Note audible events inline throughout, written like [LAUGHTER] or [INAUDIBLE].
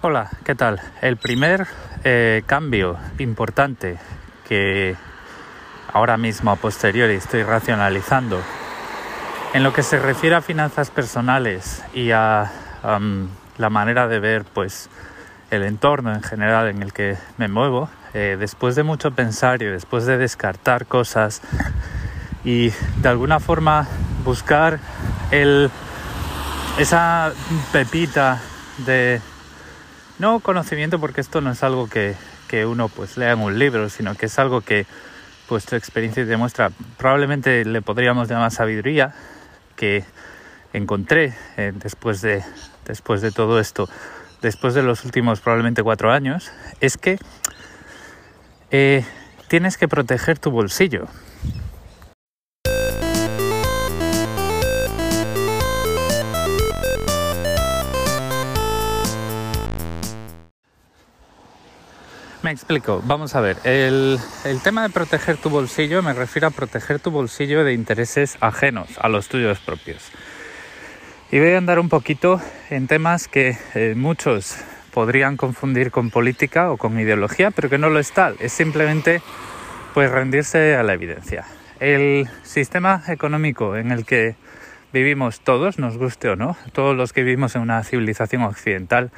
Hola, ¿qué tal? El primer eh, cambio importante que ahora mismo a posteriori estoy racionalizando en lo que se refiere a finanzas personales y a la manera de ver pues el entorno en general en el que me muevo, eh, después de mucho pensar y después de descartar cosas y de alguna forma buscar el, esa pepita de no conocimiento porque esto no es algo que, que uno pues lea en un libro, sino que es algo que pues tu experiencia te demuestra. Probablemente le podríamos llamar sabiduría que encontré eh, después, de, después de todo esto, después de los últimos probablemente cuatro años, es que eh, tienes que proteger tu bolsillo. Me explico, vamos a ver, el, el, tema de proteger tu bolsillo me refiero a proteger tu bolsillo de intereses ajenos a los tuyos propios. Y voy a andar un poquito en temas que eh, muchos podrían confundir con política o con ideología, pero que no lo es tal, es simplemente pues rendirse a la evidencia. El sistema económico en el que vivimos todos, nos guste o no, todos los que vivimos en una civilización occidental,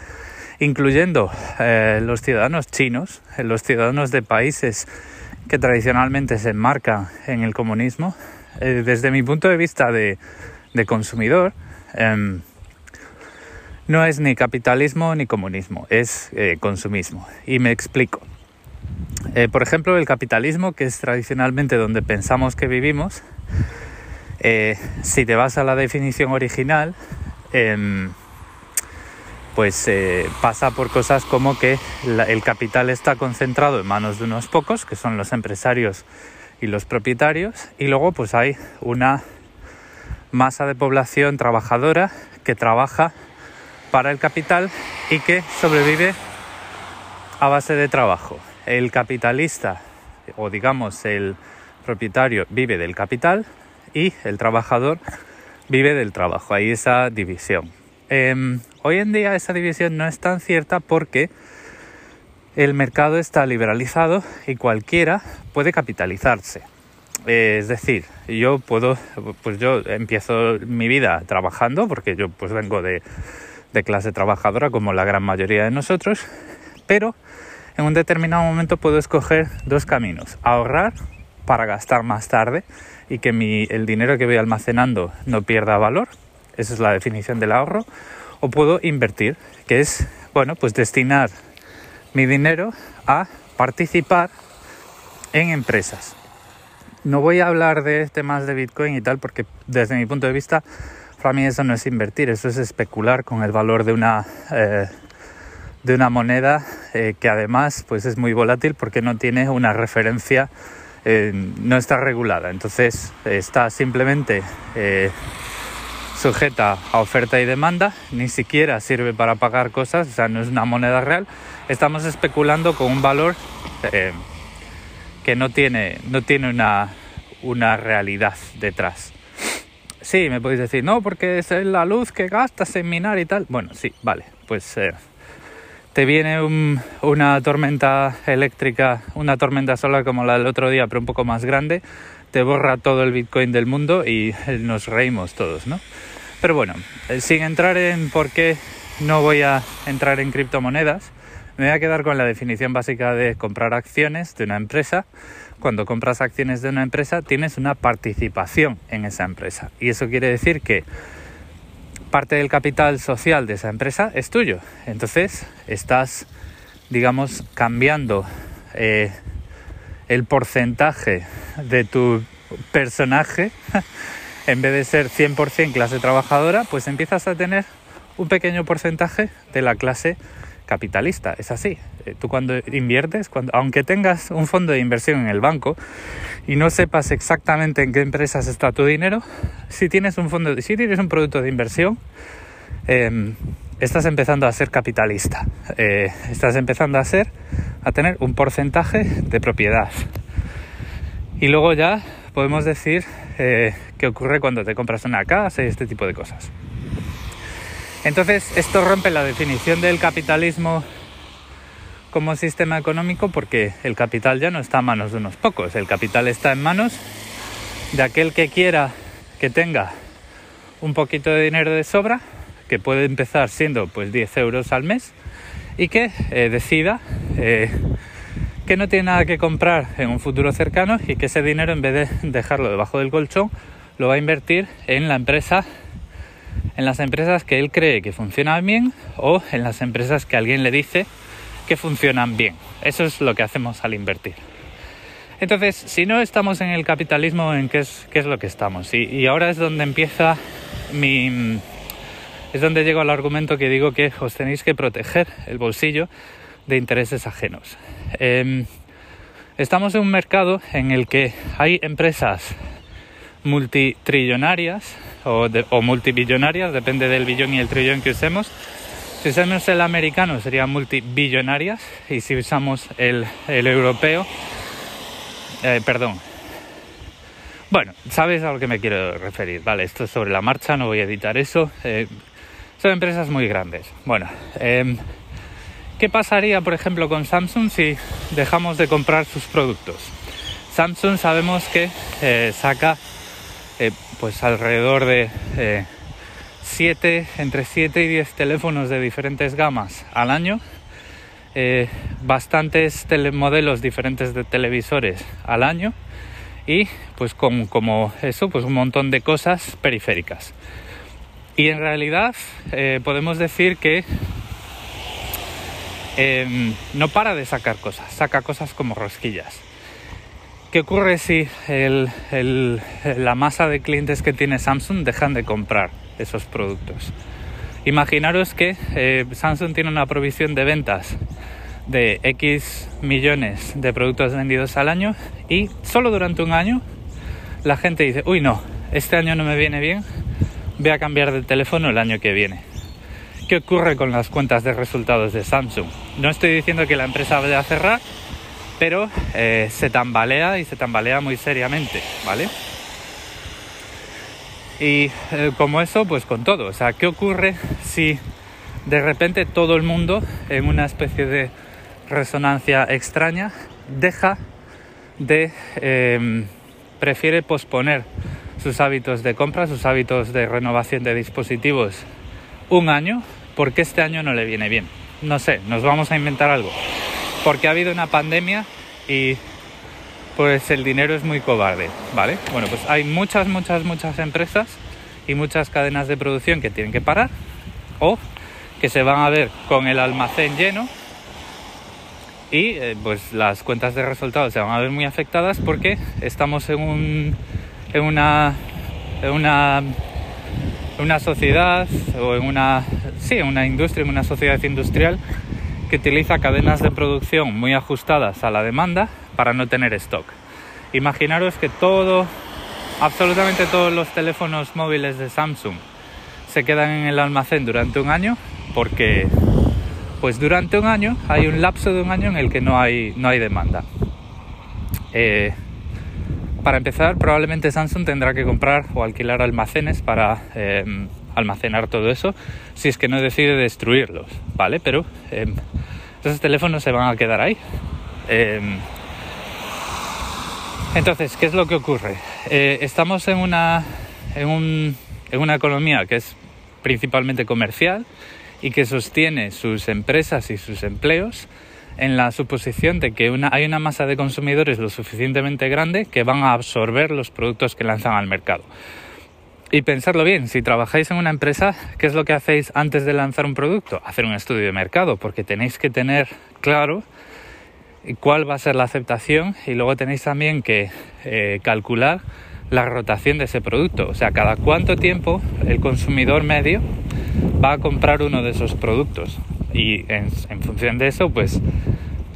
incluyendo eh, los ciudadanos chinos, eh, los ciudadanos de países que tradicionalmente se enmarcan en el comunismo, eh, desde mi punto de vista de, consumidor, em, no es ni capitalismo ni comunismo, es consumismo. Y me explico. por ejemplo, el capitalismo, que es tradicionalmente donde pensamos que vivimos, si te vas a la definición original, em, pues eh, pasa por cosas como que el capital está concentrado en manos de unos pocos, que son los empresarios y los propietarios, y luego pues hay una masa de población trabajadora que trabaja para el capital y que sobrevive a base de trabajo. El capitalista o digamos el propietario vive del capital y el trabajador vive del trabajo. Hay esa división. Em, hoy en día esa división no es tan cierta porque el mercado está liberalizado y cualquiera puede capitalizarse. es decir, yo puedo, pues yo empiezo mi vida trabajando porque yo pues vengo de, de clase trabajadora como la gran mayoría de nosotros, pero en un determinado momento puedo escoger dos caminos, ahorrar para gastar más tarde y que mi, el dinero que voy almacenando no pierda valor esa es la definición del ahorro, o puedo invertir, que es, bueno, pues destinar mi dinero a participar en empresas. No voy a hablar de temas de Bitcoin y tal porque desde mi punto de vista para mí eso no es invertir, eso es especular con el valor de una, eh, de una moneda eh, que además pues es muy volátil porque no tiene una referencia, eh, no está regulada, entonces está simplemente sujeta a oferta y demanda, ni siquiera sirve para pagar cosas, o sea, no es una moneda real. Estamos especulando con un valor eh, que no tiene, no tiene una, una realidad detrás. Sí, me podéis decir, no, porque es la luz que gastas en minar y tal. Bueno, sí, vale, pues eh, te viene una tormenta eléctrica, una tormenta solar como la del otro día, pero un poco más grande, te borra todo el Bitcoin del mundo y [LAUGHS] nos reímos todos, ¿no? Pero bueno, eh, sin entrar en por qué no voy a entrar en criptomonedas, me voy a quedar con la definición básica de comprar acciones de una empresa. Cuando compras acciones de una empresa tienes una participación en esa empresa. Y eso quiere decir que parte del capital social de esa empresa es tuyo. Entonces estás, digamos, cambiando eh, el porcentaje de tu personaje [LAUGHS] en vez de ser 100% clase trabajadora, pues empiezas a tener un pequeño porcentaje de la clase capitalista. Es así. Eh, tú cuando inviertes, cuando, aunque tengas un fondo de inversión en el banco y no sepas exactamente en qué empresas está tu dinero, si tienes un fondo, si tienes un producto de inversión, em, estás empezando a ser capitalista. Eh, estás empezando a ser, a tener un porcentaje de propiedad. Y luego ya podemos decir eh, qué ocurre cuando te compras una casa y este tipo de cosas. Entonces, esto rompe la definición del capitalismo como sistema económico porque el capital ya no está en manos de unos pocos, el capital está en manos de aquel que quiera que tenga un poquito de dinero de sobra, que puede empezar siendo pues 10 euros al mes y que eh, decida eh, que no tiene nada que comprar en un futuro cercano y que ese dinero en vez de dejarlo debajo del colchón lo va a invertir en la empresa en las empresas que él cree que funcionan bien o en las empresas que alguien le dice que funcionan bien. Eso es lo que hacemos al invertir. Entonces, si no estamos en el capitalismo, ¿en qué es, qué es lo que estamos? Y, ahora es donde empieza mi... Es donde llego al argumento que digo que os tenéis que proteger el bolsillo de intereses ajenos. Em, estamos en un mercado en el que hay empresas multitrillonarias o, multibillonarias, depende del billón y el trillón que usemos. Si usamos el americano serían multibillonarias y si usamos el, el europeo eh, perdón. Bueno, sabes a lo que me quiero referir. Vale, esto es sobre la marcha, no voy a editar eso. Eh, son empresas muy grandes. Bueno, em, ¿qué pasaría, por ejemplo, con Samsung si dejamos de comprar sus productos? Samsung sabemos que eh, saca pues alrededor de 7, entre 7 y 10 teléfonos de diferentes gamas al año eh, bastantes modelos diferentes de televisores al año y pues con, como eso, pues un montón de cosas periféricas. Y en realidad eh, podemos decir que em, no para de sacar cosas, saca cosas como rosquillas. ¿Qué ocurre si la masa de clientes que tiene Samsung dejan de comprar esos productos? Imaginaros que eh, Samsung tiene una provisión de ventas de X millones de productos vendidos al año y solo durante un año la gente dice, uy no, este año no me viene bien, voy a cambiar de teléfono el año que viene. ¿Qué ocurre con las cuentas de resultados de Samsung? No estoy diciendo que la empresa vaya a cerrar, pero eh, se tambalea y se tambalea muy seriamente, ¿vale? Y eh, como eso, pues con todo. O sea, ¿qué ocurre si de repente todo el mundo, en una especie de resonancia extraña, deja de... Em, prefiere posponer sus hábitos de compra, sus hábitos de renovación de dispositivos un año, porque este año no le viene bien. No sé, nos vamos a inventar algo. Porque ha habido una pandemia y pues el dinero es muy cobarde, ¿vale? Bueno, pues hay muchas, muchas, muchas empresas y muchas cadenas de producción que tienen que parar o que se van a ver con el almacén lleno y eh, pues las cuentas de resultados se van a ver muy afectadas porque estamos en, un, en una en una una sociedad o en una sí, una industria, en una sociedad industrial que utiliza cadenas de producción muy ajustadas a la demanda para no tener stock. Imaginaros que todo, absolutamente todos los teléfonos móviles de Samsung se quedan en el almacén durante un año porque pues durante un año hay un lapso de un año en el que no hay, no hay demanda. Eh, para empezar, probablemente Samsung tendrá que comprar o alquilar almacenes para eh, almacenar todo eso, si es que no decide destruirlos, ¿vale? Pero eh, esos teléfonos se van a quedar ahí. Entonces, ¿qué es lo que ocurre? Eh, estamos en una, en, una economía que es principalmente comercial y que sostiene sus empresas y sus empleos en la suposición de que hay una masa de consumidores lo suficientemente grande que van a absorber los productos que lanzan al mercado. Y pensarlo bien, si trabajáis en una empresa, ¿qué es lo que hacéis antes de lanzar un producto? Hacer un estudio de mercado, porque tenéis que tener claro cuál va a ser la aceptación y luego tenéis también que eh, calcular la rotación de ese producto, o sea, cada cuánto tiempo el consumidor medio va a comprar uno de esos productos y en, función de eso pues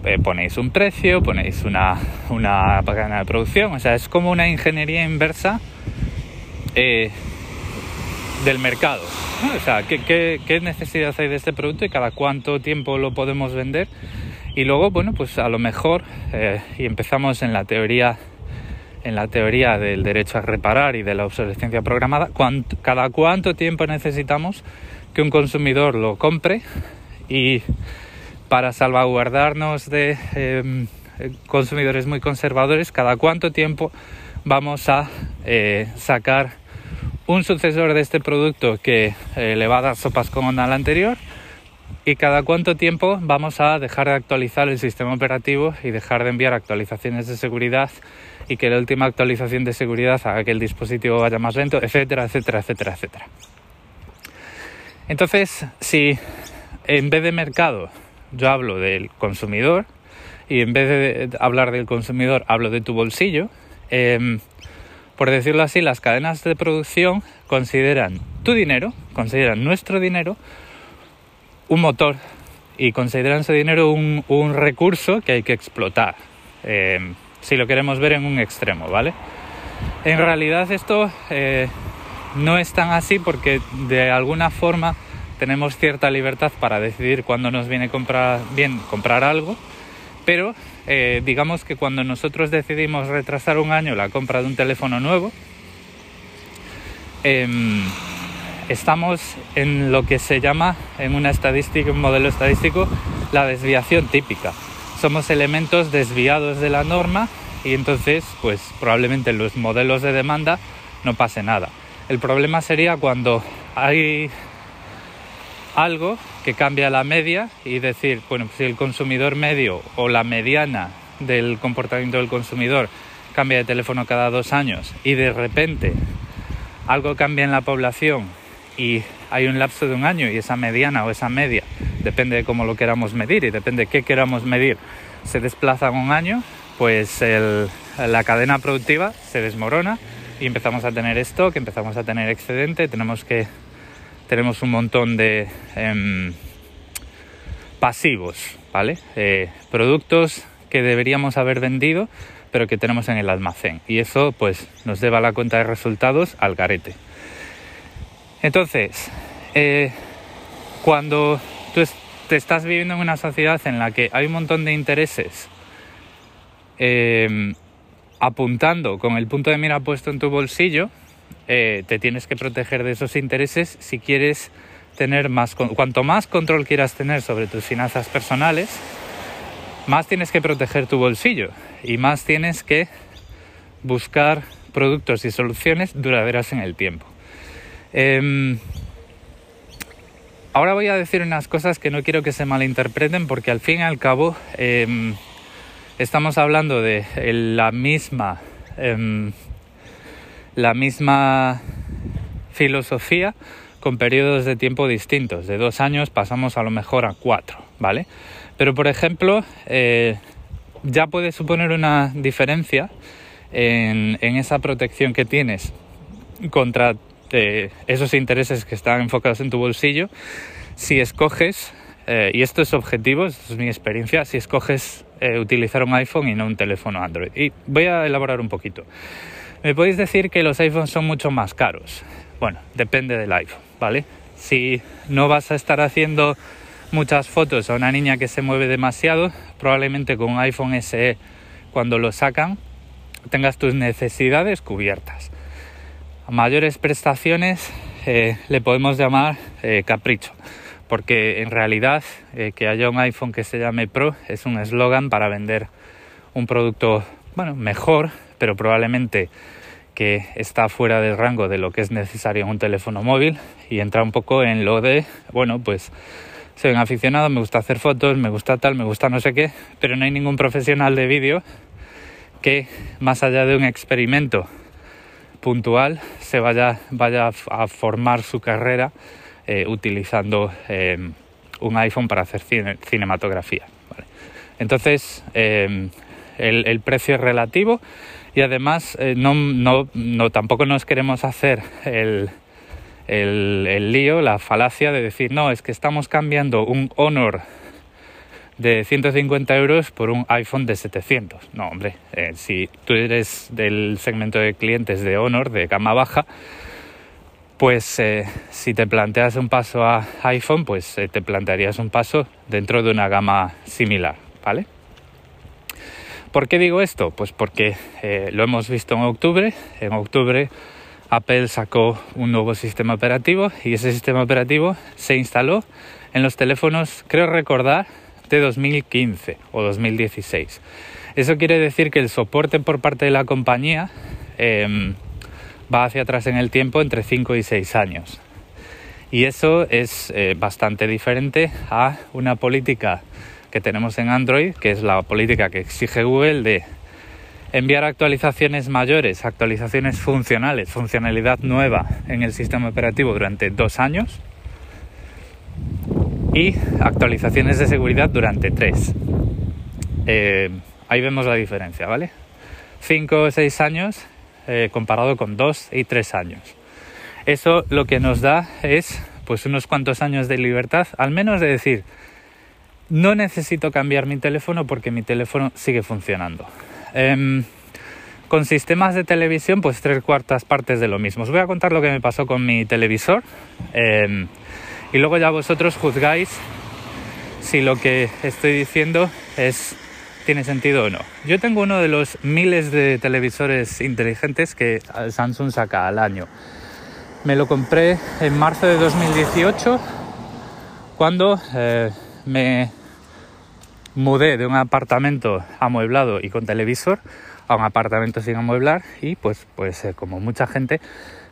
eh, ponéis un precio, ponéis una, una cadena de producción, o sea, es como una ingeniería inversa eh, del mercado, o sea, ¿qué, qué, qué necesidad hay de este producto y cada cuánto tiempo lo podemos vender y luego, bueno, pues a lo mejor, eh, y empezamos en la teoría en la teoría del derecho a reparar y de la obsolescencia programada, cada cuánto tiempo necesitamos que un consumidor lo compre y para salvaguardarnos de em, consumidores muy conservadores, cada cuánto tiempo vamos a eh, sacar un sucesor de este producto que eh, le va a dar sopas como al anterior y cada cuánto tiempo vamos a dejar de actualizar el sistema operativo y dejar de enviar actualizaciones de seguridad y que la última actualización de seguridad haga que el dispositivo vaya más lento, etcétera, etcétera, etcétera, etcétera. Entonces, si en vez de mercado yo hablo del consumidor y en vez de hablar del consumidor hablo de tu bolsillo, em, por decirlo así, las cadenas de producción consideran tu dinero, consideran nuestro dinero un motor y consideran ese dinero un, recurso que hay que explotar, em, si lo queremos ver en un extremo, ¿vale? En realidad esto eh, no es tan así porque de alguna forma tenemos cierta libertad para decidir cuándo nos viene comprar, bien comprar algo pero eh, digamos que cuando nosotros decidimos retrasar un año la compra de un teléfono nuevo, em, estamos en lo que se llama en una estadística, un modelo estadístico, la desviación típica. Somos elementos desviados de la norma y entonces, pues probablemente en los modelos de demanda no pase nada. El problema sería cuando hay algo que cambia la media y decir, bueno, si el consumidor medio o la mediana del comportamiento del consumidor cambia de teléfono cada dos años y de repente algo cambia en la población y hay un lapso de un año y esa mediana o esa media, depende de cómo lo queramos medir y depende de qué queramos medir, se desplaza un año, pues la cadena productiva se desmorona y empezamos a tener esto, que empezamos a tener excedente, tenemos que tenemos un montón de em, pasivos, ¿vale? Eh, productos que deberíamos haber vendido, pero que tenemos en el almacén. Y eso, pues, nos lleva la cuenta de resultados al garete. Entonces, eh, cuando tú te estás viviendo en una sociedad en la que hay un montón de intereses em, apuntando con el punto de mira puesto en tu bolsillo, eh, te tienes que proteger de esos intereses si quieres tener más, cuanto más control quieras tener sobre tus finanzas personales, más tienes que proteger tu bolsillo y más tienes que buscar productos y soluciones duraderas en el tiempo. Em, ahora voy a decir unas cosas que no quiero que se malinterpreten porque al fin y al cabo em, estamos hablando de la misma em, la misma filosofía con periodos de tiempo distintos. De dos años pasamos a lo mejor a cuatro, ¿vale? Pero por ejemplo, eh, ya puede suponer una diferencia en, esa protección que tienes contra eh, esos intereses que están enfocados en tu bolsillo si escoges, eh, y esto es objetivo, esto es mi experiencia, si escoges utilizar un iPhone y no un teléfono Android. Y voy a elaborar un poquito. Me podéis decir que los iPhones son mucho más caros. Bueno, depende del iPhone, ¿vale? Si no vas a estar haciendo muchas fotos a una niña que se mueve demasiado, probablemente con un iPhone SE cuando lo sacan tengas tus necesidades cubiertas. A mayores prestaciones eh, le podemos llamar eh, capricho, porque en realidad eh, que haya un iPhone que se llame Pro es un eslogan para vender un producto bueno, mejor, pero probablemente que está fuera del rango de lo que es necesario en un teléfono móvil y entra un poco en lo de, bueno, pues soy un aficionado, me gusta hacer fotos, me gusta tal, me gusta no sé qué, pero no hay ningún profesional de vídeo que más allá de un experimento puntual se vaya, vaya a formar su carrera eh, utilizando eh, un iPhone para hacer cinematografía. Entonces, eh, el, precio es relativo y además eh, no, tampoco nos queremos hacer el, el, lío, la falacia de decir, no, es que estamos cambiando un Honor de 150 euros por un iPhone de 700. No, hombre, eh, si tú eres del segmento de clientes de Honor, de gama baja, pues eh, si te planteas un paso a iPhone, pues te plantearías un paso dentro de una gama similar, ¿vale? ¿Por qué digo esto? Pues porque eh, lo hemos visto en octubre. En octubre Apple sacó un nuevo sistema operativo y ese sistema operativo se instaló en los teléfonos, creo recordar, de 2015 o 2016. Eso quiere decir que el soporte por parte de la compañía em, va hacia atrás en el tiempo entre 5 y 6 años. Y eso es eh, bastante diferente a una política que tenemos en Android, que es la política que exige Google de enviar actualizaciones mayores, actualizaciones funcionales, funcionalidad nueva en el sistema operativo durante dos años y actualizaciones de seguridad durante tres. Eh, ahí vemos la diferencia, ¿vale? Cinco o seis años eh, comparado con dos y tres años. Eso lo que nos da es pues unos cuantos años de libertad, al menos de decir, no necesito cambiar mi teléfono porque mi teléfono sigue funcionando. Em, con sistemas de televisión, pues tres cuartas partes de lo mismo. Os voy a contar lo que me pasó con mi televisor em, y luego ya vosotros juzgáis si lo que estoy diciendo tiene sentido o no. Yo tengo uno de los miles de televisores inteligentes que Samsung saca al año. Me lo compré en marzo de 2018 cuando eh, me mudé de un apartamento amueblado y con televisor a un apartamento sin amueblar y pues, pues como mucha gente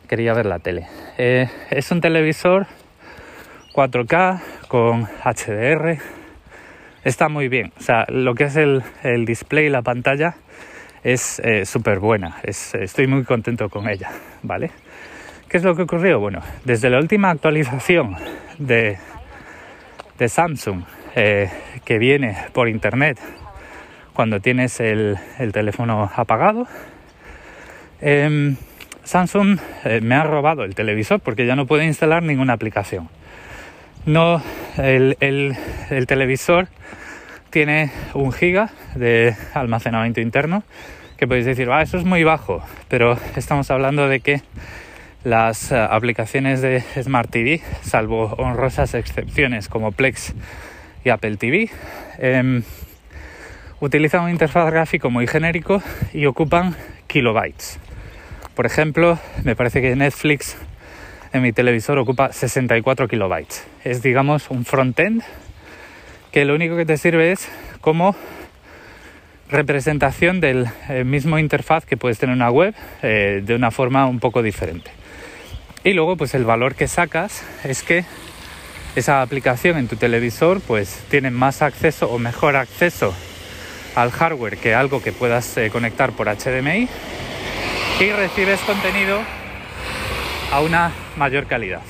quería ver la tele. Eh, es un televisor 4K con HDR. Está muy bien. O sea, lo que es el, el display, la pantalla, es eh, súper buena. estoy muy contento con ella, ¿vale? ¿Qué es lo que ocurrió? Bueno, desde la última actualización de, de Samsung eh, que viene por internet cuando tienes el, teléfono apagado. Em, Samsung eh, me ha robado el televisor porque ya no puede instalar ninguna aplicación. No, el, televisor tiene un giga de almacenamiento interno que podéis decir, ah, eso es muy bajo, pero estamos hablando de que las eh, aplicaciones de Smart TV, salvo honrosas excepciones como Plex y Apple TV. Em, utilizan un interfaz gráfico muy genérico y ocupan kilobytes. Por ejemplo, me parece que Netflix en mi televisor ocupa 64 kilobytes. Es, digamos, un frontend que lo único que te sirve es como representación del eh, mismo interfaz que puedes tener una web eh, de una forma un poco diferente. Y luego, pues el valor que sacas es que esa aplicación en tu televisor pues tiene más acceso o mejor acceso al hardware que algo que puedas eh, conectar por HDMI y recibes contenido a una mayor calidad.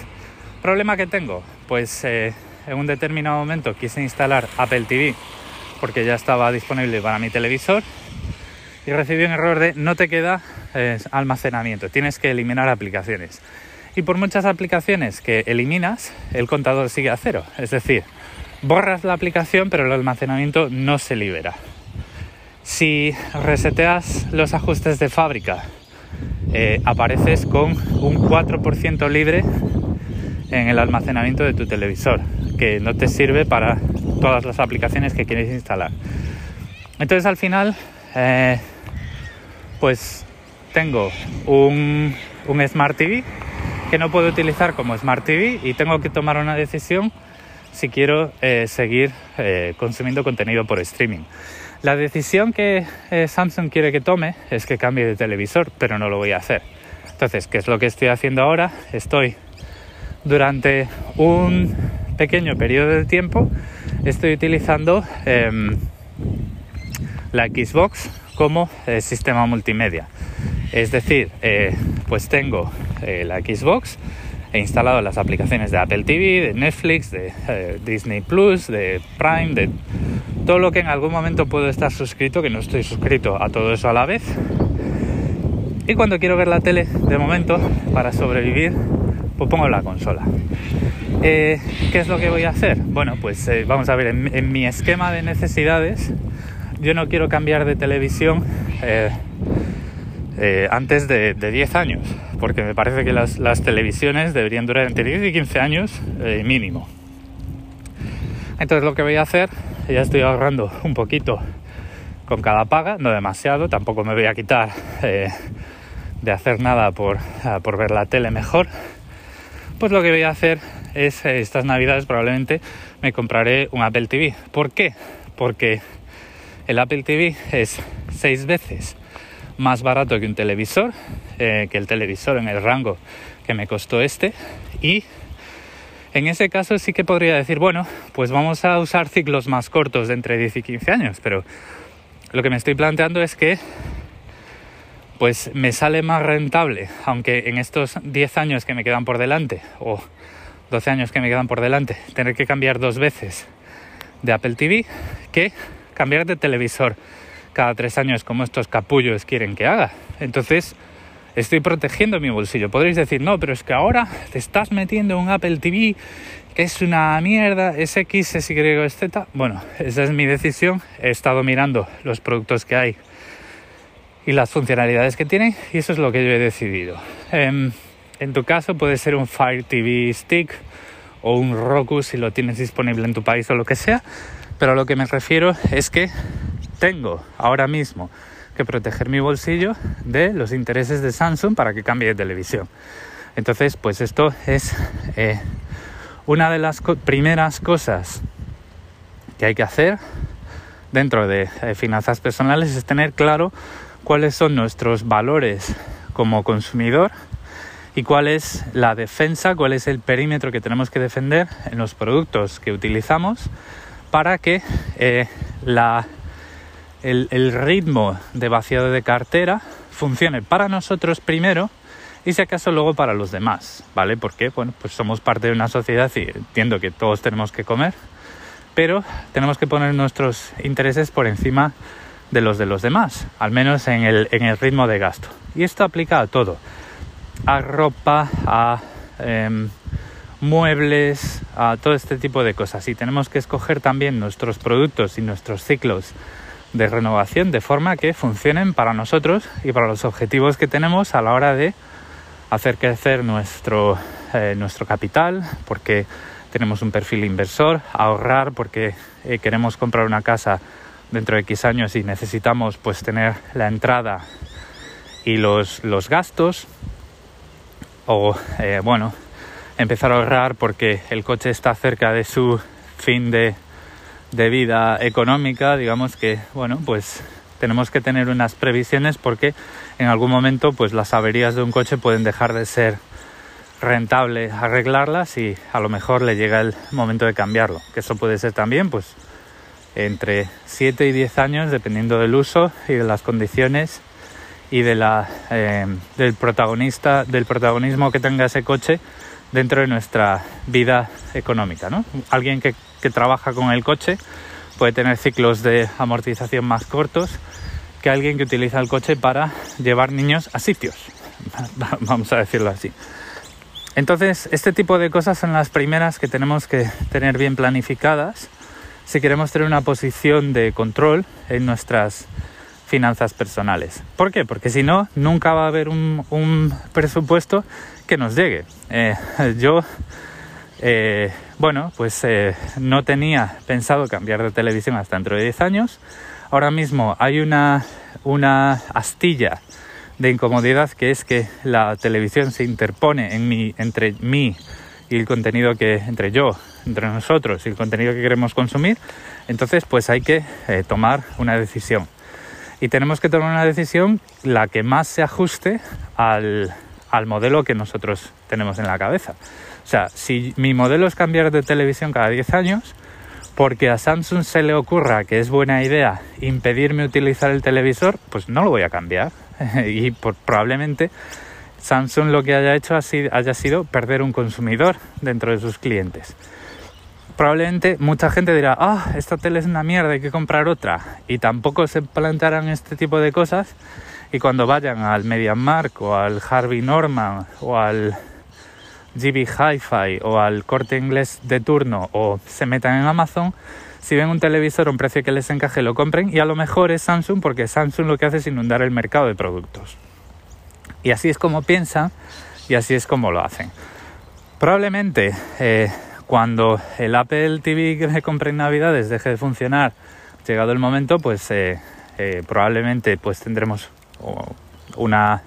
¿Problema que tengo? Pues eh, en un determinado momento quise instalar Apple TV porque ya estaba disponible para mi televisor y recibí un error de no te queda eh, almacenamiento, tienes que eliminar aplicaciones y por muchas aplicaciones que eliminas, el contador sigue a cero. Es decir, borras la aplicación pero el almacenamiento no se libera. Si reseteas los ajustes de fábrica, eh, apareces con un 4% libre en el almacenamiento de tu televisor, que no te sirve para todas las aplicaciones que quieres instalar. Entonces al final, eh, pues tengo un, un Smart TV que no puedo utilizar como Smart TV y tengo que tomar una decisión si quiero eh, seguir eh, consumiendo contenido por streaming. La decisión que eh, Samsung quiere que tome es que cambie de televisor, pero no lo voy a hacer. Entonces, ¿qué es lo que estoy haciendo ahora? Estoy durante un pequeño periodo de tiempo, estoy utilizando em, la Xbox como sistema multimedia. Es decir, eh, pues tengo eh, la Xbox, he instalado las aplicaciones de Apple TV, de Netflix, de eh, Disney Plus, de Prime, de todo lo que en algún momento puedo estar suscrito, que no estoy suscrito a todo eso a la vez. Y cuando quiero ver la tele, de momento, para sobrevivir, pues pongo la consola. ¿Qué es lo que voy a hacer? Bueno, pues vamos a ver, en, mi esquema de necesidades, yo no quiero cambiar de televisión eh, antes de, 10 años, porque me parece que las, televisiones deberían durar entre 10 y 15 años eh, mínimo. Entonces lo que voy a hacer, ya estoy ahorrando un poquito con cada paga, no demasiado, tampoco me voy a quitar eh, de hacer nada por, ah, por ver la tele mejor, pues lo que voy a hacer es eh, estas navidades probablemente me compraré un Apple TV. ¿Por qué? Porque el Apple TV es seis veces más barato que un televisor, eh, que el televisor en el rango que me costó este. Y en ese caso sí que podría decir, bueno, pues vamos a usar ciclos más cortos de entre 10 y 15 años, pero lo que me estoy planteando es que pues me sale más rentable, aunque en estos 10 años que me quedan por delante, o 12 años que me quedan por delante, tener que cambiar dos veces de Apple TV, que cambiar de televisor cada tres años como estos capullos quieren que haga. Entonces, estoy protegiendo mi bolsillo. Podréis decir, no, pero es que ahora te estás metiendo un Apple TV que es una mierda, es X, es Y, es Z. Bueno, esa es mi decisión. He estado mirando los productos que hay y las funcionalidades que tienen y eso es lo que yo he decidido. Em, en tu caso puede ser un Fire TV Stick o un Roku si lo tienes disponible en tu país o lo que sea, pero lo que me refiero es que tengo ahora mismo que proteger mi bolsillo de los intereses de Samsung para que cambie de televisión. Entonces, pues esto es eh, una de las primeras cosas que hay que hacer dentro de eh, finanzas personales es tener claro cuáles son nuestros valores como consumidor y cuál es la defensa, cuál es el perímetro que tenemos que defender en los productos que utilizamos para que eh, la, el, ritmo de vaciado de cartera funcione para nosotros primero y si acaso luego para los demás, ¿vale? Porque, bueno, pues somos parte de una sociedad y entiendo que todos tenemos que comer, pero tenemos que poner nuestros intereses por encima de los de los demás, al menos en el, en el ritmo de gasto. Y esto aplica a todo, a ropa, a em, muebles, a todo este tipo de cosas. Y tenemos que escoger también nuestros productos y nuestros ciclos de renovación de forma que funcionen para nosotros y para los objetivos que tenemos a la hora de hacer crecer nuestro, eh, nuestro capital, porque tenemos un perfil inversor, ahorrar porque eh, queremos comprar una casa dentro de X años y necesitamos pues tener la entrada y los, los gastos. O eh, bueno empezar a ahorrar porque el coche está cerca de su fin de, de vida económica digamos que bueno pues tenemos que tener unas previsiones porque en algún momento pues las averías de un coche pueden dejar de ser rentable arreglarlas y a lo mejor le llega el momento de cambiarlo que eso puede ser también pues entre 7 y 10 años, dependiendo del uso y de las condiciones y de la, eh, del protagonista, del protagonismo que tenga ese coche dentro de nuestra vida económica. ¿no? Alguien que, que trabaja con el coche puede tener ciclos de amortización más cortos que alguien que utiliza el coche para llevar niños a sitios, [LAUGHS] vamos a decirlo así. Entonces, este tipo de cosas son las primeras que tenemos que tener bien planificadas si queremos tener una posición de control en nuestras finanzas personales. ¿Por qué? Porque si no, nunca va a haber un, presupuesto que nos llegue. Eh, [LAUGHS] yo, eh, bueno, pues eh, no tenía pensado cambiar de televisión hasta dentro de 10 años. Ahora mismo hay una, una astilla de incomodidad que es que la televisión se interpone en mi, entre mí y el contenido que entre yo, entre nosotros y el contenido que queremos consumir, entonces pues hay que eh, tomar una decisión. Y tenemos que tomar una decisión la que más se ajuste al, al modelo que nosotros tenemos en la cabeza. O sea, si mi modelo es cambiar de televisión cada 10 años, porque a Samsung se le ocurra que es buena idea impedirme utilizar el televisor, pues no lo voy a cambiar. [LAUGHS] y por, probablemente Samsung lo que haya hecho haya sido perder un consumidor dentro de sus clientes. Probablemente mucha gente dirá, ah, esta tele es una mierda, hay que comprar otra. Y tampoco se plantearán este tipo de cosas. Y cuando vayan al MediaMark o al Harvey Norman o al GB Hi-Fi o al corte inglés de turno o se metan en Amazon, si ven un televisor a un precio que les encaje lo compren y a lo mejor es Samsung porque Samsung lo que hace es inundar el mercado de productos. Y así es como piensan y así es como lo hacen. Probablemente eh, cuando el Apple TV que [LAUGHS] me compré en Navidades deje de funcionar, llegado el momento, pues eh, eh, probablemente pues tendremos una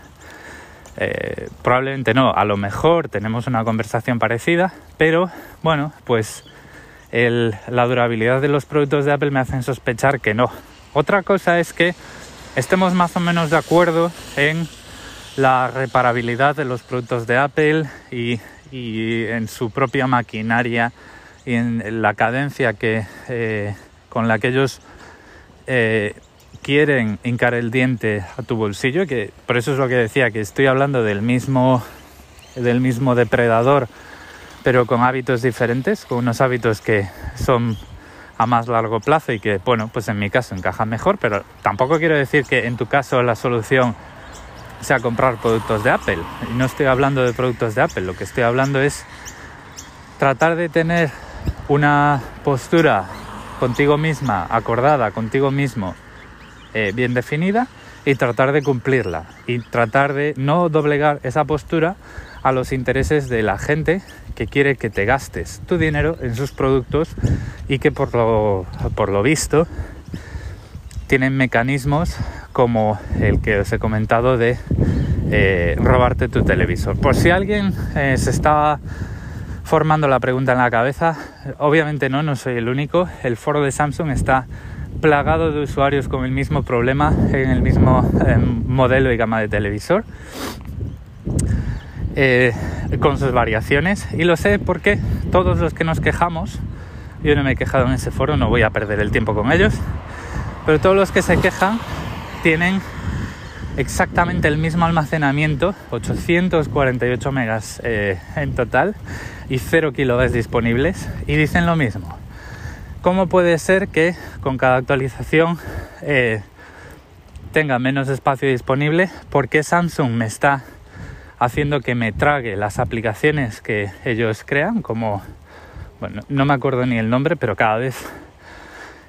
Eh, probablemente no, a lo mejor tenemos una conversación parecida, pero bueno, pues la durabilidad de los productos de Apple me hacen sospechar que no. Otra cosa es que estemos más o menos de acuerdo en la reparabilidad de los productos de Apple y, en su propia maquinaria y en la cadencia que, eh, con la que ellos eh, quieren hincar el diente a tu bolsillo, que por eso es lo que decía, que estoy hablando del mismo, del mismo depredador, pero con hábitos diferentes, con unos hábitos que son a más largo plazo y que, bueno, pues en mi caso encajan mejor, pero tampoco quiero decir que en tu caso la solución sea comprar productos de Apple. No estoy hablando de productos de Apple, lo que estoy hablando es tratar de tener una postura contigo misma, acordada contigo mismo, eh, bien definida y tratar de cumplirla y tratar de no doblegar esa postura a los intereses de la gente que quiere que te gastes tu dinero en sus productos y que por lo, por lo visto tienen mecanismos como el que os he comentado de eh, robarte tu televisor. Por si alguien eh, se está formando la pregunta en la cabeza, obviamente no, no soy el único. El foro de Samsung está plagado de usuarios con el mismo problema en el mismo em, modelo y gama de televisor. Eh, con sus variaciones y lo sé porque todos los que nos quejamos, yo no me he quejado en ese foro, no voy a perder el tiempo con ellos, pero todos los que se quejan tienen exactamente el mismo almacenamiento, 848 megas eh, en total y 0 kilobytes disponibles y dicen lo mismo. ¿Cómo puede ser que con cada actualización eh, tenga menos espacio disponible? Porque Samsung me está haciendo que me trague las aplicaciones que ellos crean, como, bueno, no me acuerdo ni el nombre, pero cada vez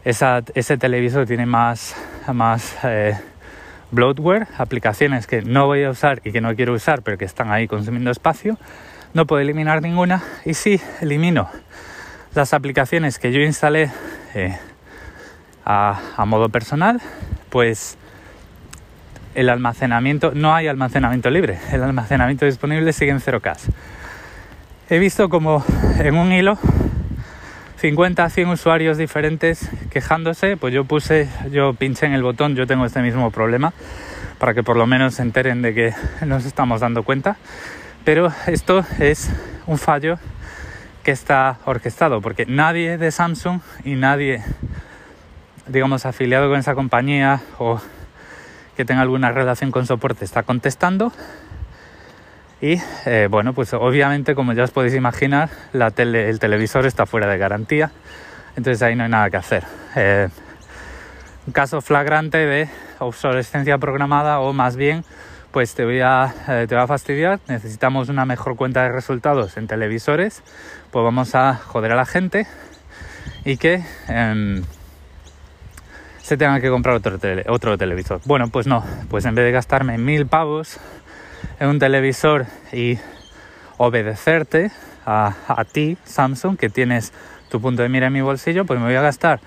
ese televisor tiene más, más eh, bloatware, aplicaciones que no voy a usar y que no quiero usar, pero que están ahí consumiendo espacio. No puedo eliminar ninguna y si elimino las aplicaciones que yo instalé eh, a, modo personal, pues el almacenamiento, no hay almacenamiento libre, el almacenamiento disponible sigue en 0K. He visto como en un hilo 50 a 100 usuarios diferentes quejándose, pues yo puse, yo pinché en el botón, yo tengo este mismo problema, para que por lo menos se enteren de que nos estamos dando cuenta. Pero esto es un fallo que está orquestado, porque nadie de Samsung y nadie, digamos, afiliado con esa compañía o que tenga alguna relación con soporte está contestando. Y eh, bueno, pues obviamente, como ya os podéis imaginar, la tele, el televisor está fuera de garantía, entonces ahí no hay nada que hacer. Eh, un caso flagrante de obsolescencia programada o más bien pues te voy a, eh, te a fastidiar, necesitamos una mejor cuenta de resultados en televisores, pues vamos a joder a la gente y que em, se tenga que comprar otro, otro televisor. Bueno, pues no, pues en vez de gastarme mil pavos en un televisor y obedecerte a, a ti, Samsung, que tienes tu punto de mira en mi bolsillo, pues me voy a gastar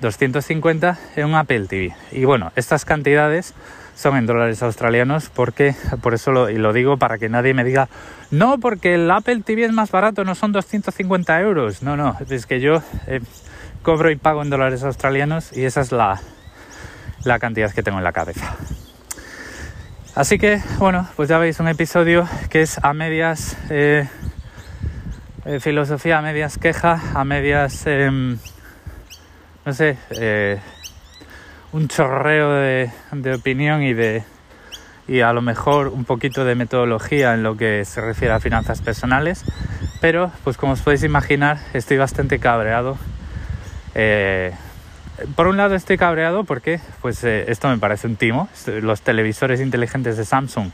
250 en un Apple TV. Y bueno, estas cantidades son en dólares australianos porque por eso lo, y lo digo para que nadie me diga no porque el Apple TV es más barato no son 250 euros no no es que yo eh, cobro y pago en dólares australianos y esa es la, la cantidad que tengo en la cabeza. Así que bueno pues ya veis un episodio que es a medias eh, eh, filosofía a medias queja a medias em, no sé un chorreo de, opinión y de y a lo mejor un poquito de metodología en lo que se refiere a finanzas personales, pero pues como os podéis imaginar estoy bastante cabreado. Eh, por un lado estoy cabreado porque pues eh, esto me parece un timo, los televisores inteligentes de Samsung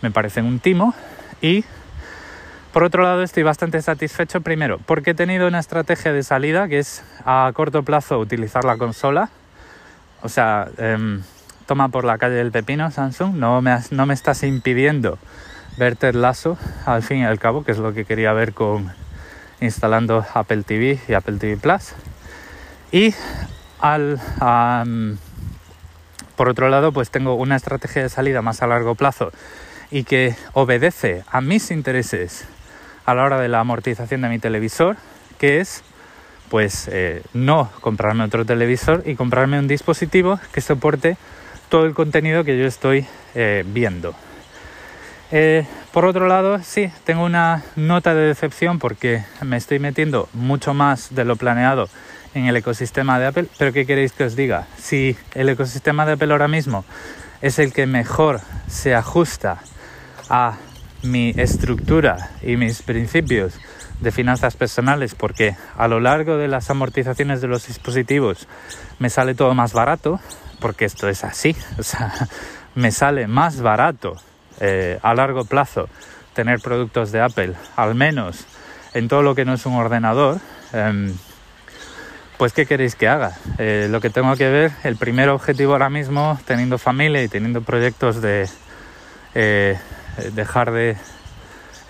me parecen un timo. Y por otro lado estoy bastante satisfecho primero porque he tenido una estrategia de salida que es a corto plazo utilizar la consola o sea, em, toma por la calle del Pepino, Samsung, no me, no me estás impidiendo verte el lazo al fin y al cabo, que es lo que quería ver con instalando Apple TV y Apple TV Plus. Y al, por otro lado, pues tengo una estrategia de salida más a largo plazo y que obedece a mis intereses a la hora de la amortización de mi televisor, que es pues eh, no comprarme otro televisor y comprarme un dispositivo que soporte todo el contenido que yo estoy eh, viendo. Eh, por otro lado, sí, tengo una nota de decepción porque me estoy metiendo mucho más de lo planeado en el ecosistema de Apple, pero ¿qué queréis que os diga? Si el ecosistema de Apple ahora mismo es el que mejor se ajusta a mi estructura y mis principios de finanzas personales, porque a lo largo de las amortizaciones de los dispositivos me sale todo más barato, porque esto es así, [LAUGHS] me sale más barato eh, a largo plazo tener productos de Apple, al menos en todo lo que no es un ordenador, em, pues ¿qué queréis que haga? Eh, lo que tengo que ver, el primer objetivo ahora mismo, teniendo familia y teniendo proyectos de eh, dejar de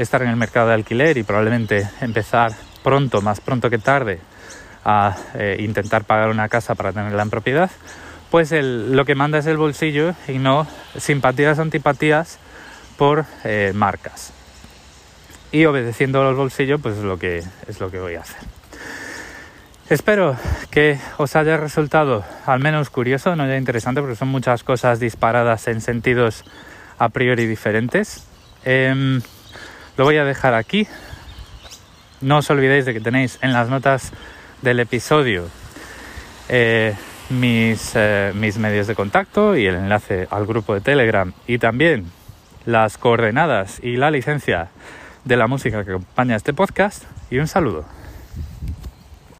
estar en el mercado de alquiler y probablemente empezar pronto, más pronto que tarde, a eh, intentar pagar una casa para tenerla en propiedad, pues lo que manda es el bolsillo y no simpatías o antipatías por marcas. Y obedeciendo los bolsillos, pues es lo que es lo que voy a hacer. Espero que os haya resultado al menos curioso, no ya interesante, porque son muchas cosas disparadas en sentidos a priori diferentes. Em, lo voy a dejar aquí. No os olvidéis de que tenéis en las notas del episodio eh, mis, eh, mis medios de contacto y el enlace al grupo de Telegram y también las coordenadas y la licencia de la música que acompaña este podcast. Y un saludo.